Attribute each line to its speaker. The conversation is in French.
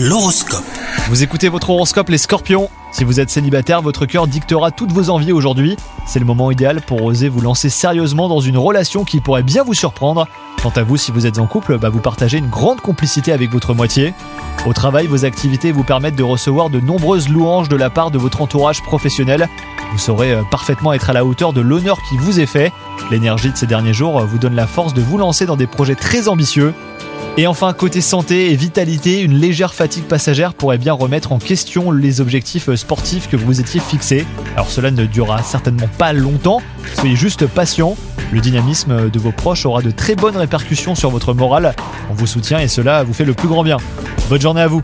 Speaker 1: L'horoscope.
Speaker 2: Vous écoutez votre horoscope les scorpions Si vous êtes célibataire, votre cœur dictera toutes vos envies aujourd'hui. C'est le moment idéal pour oser vous lancer sérieusement dans une relation qui pourrait bien vous surprendre. Quant à vous, si vous êtes en couple, bah, vous partagez une grande complicité avec votre moitié. Au travail, vos activités vous permettent de recevoir de nombreuses louanges de la part de votre entourage professionnel. Vous saurez euh, parfaitement être à la hauteur de l'honneur qui vous est fait. L'énergie de ces derniers jours euh, vous donne la force de vous lancer dans des projets très ambitieux. Et enfin, côté santé et vitalité, une légère fatigue passagère pourrait bien remettre en question les objectifs sportifs que vous vous étiez fixés. Alors cela ne durera certainement pas longtemps, soyez juste patient. Le dynamisme de vos proches aura de très bonnes répercussions sur votre morale. On vous soutient et cela vous fait le plus grand bien. Bonne journée à vous